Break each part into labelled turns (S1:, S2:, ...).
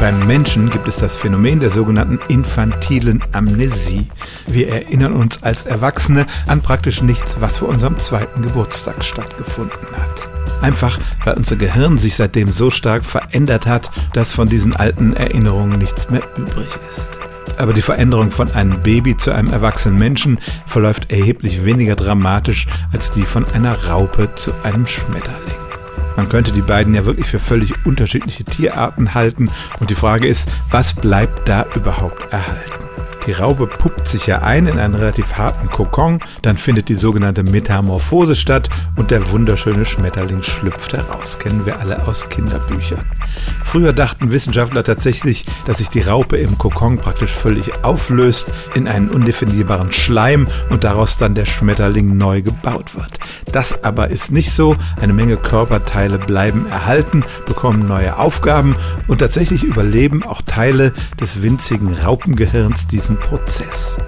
S1: Beim Menschen gibt es das Phänomen der sogenannten infantilen Amnesie. Wir erinnern uns als Erwachsene an praktisch nichts, was vor unserem zweiten Geburtstag stattgefunden hat. Einfach weil unser Gehirn sich seitdem so stark verändert hat, dass von diesen alten Erinnerungen nichts mehr übrig ist. Aber die Veränderung von einem Baby zu einem erwachsenen Menschen verläuft erheblich weniger dramatisch als die von einer Raupe zu einem Schmetterling. Man könnte die beiden ja wirklich für völlig unterschiedliche Tierarten halten und die Frage ist, was bleibt da überhaupt erhalten? Die Raupe puppt sich ja ein in einen relativ harten Kokon, dann findet die sogenannte Metamorphose statt und der wunderschöne Schmetterling schlüpft heraus. Kennen wir alle aus Kinderbüchern. Früher dachten Wissenschaftler tatsächlich, dass sich die Raupe im Kokon praktisch völlig auflöst in einen undefinierbaren Schleim und daraus dann der Schmetterling neu gebaut wird. Das aber ist nicht so. Eine Menge Körperteile bleiben erhalten, bekommen neue Aufgaben und tatsächlich überleben auch Teile des winzigen Raupengehirns diesen Prozess.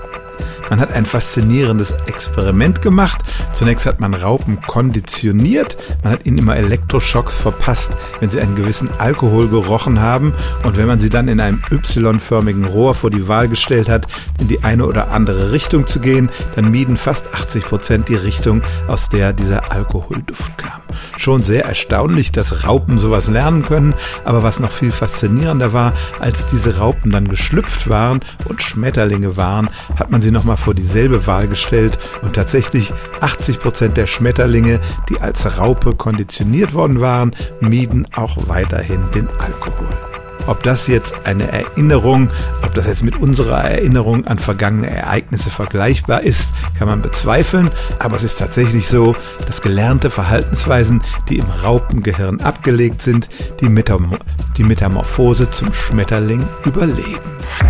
S1: Man hat ein faszinierendes Experiment gemacht. Zunächst hat man Raupen konditioniert. Man hat ihnen immer Elektroschocks verpasst, wenn sie einen gewissen Alkohol gerochen haben. Und wenn man sie dann in einem Y-förmigen Rohr vor die Wahl gestellt hat, in die eine oder andere Richtung zu gehen, dann mieden fast 80 Prozent die Richtung, aus der dieser Alkoholduft kam. Schon sehr erstaunlich, dass Raupen sowas lernen können. Aber was noch viel faszinierender war, als diese Raupen dann geschlüpft waren und Schmetterlinge waren, hat man sie nochmal vor dieselbe Wahl gestellt und tatsächlich 80 Prozent der Schmetterlinge, die als Raupe konditioniert worden waren, mieden auch weiterhin den Alkohol. Ob das jetzt eine Erinnerung, ob das jetzt mit unserer Erinnerung an vergangene Ereignisse vergleichbar ist, kann man bezweifeln. Aber es ist tatsächlich so, dass gelernte Verhaltensweisen, die im Raupengehirn abgelegt sind, die, Metam die Metamorphose zum Schmetterling überleben.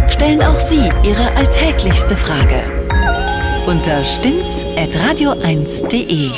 S2: Stellen auch Sie Ihre alltäglichste Frage unter stimmtz.radio1.de.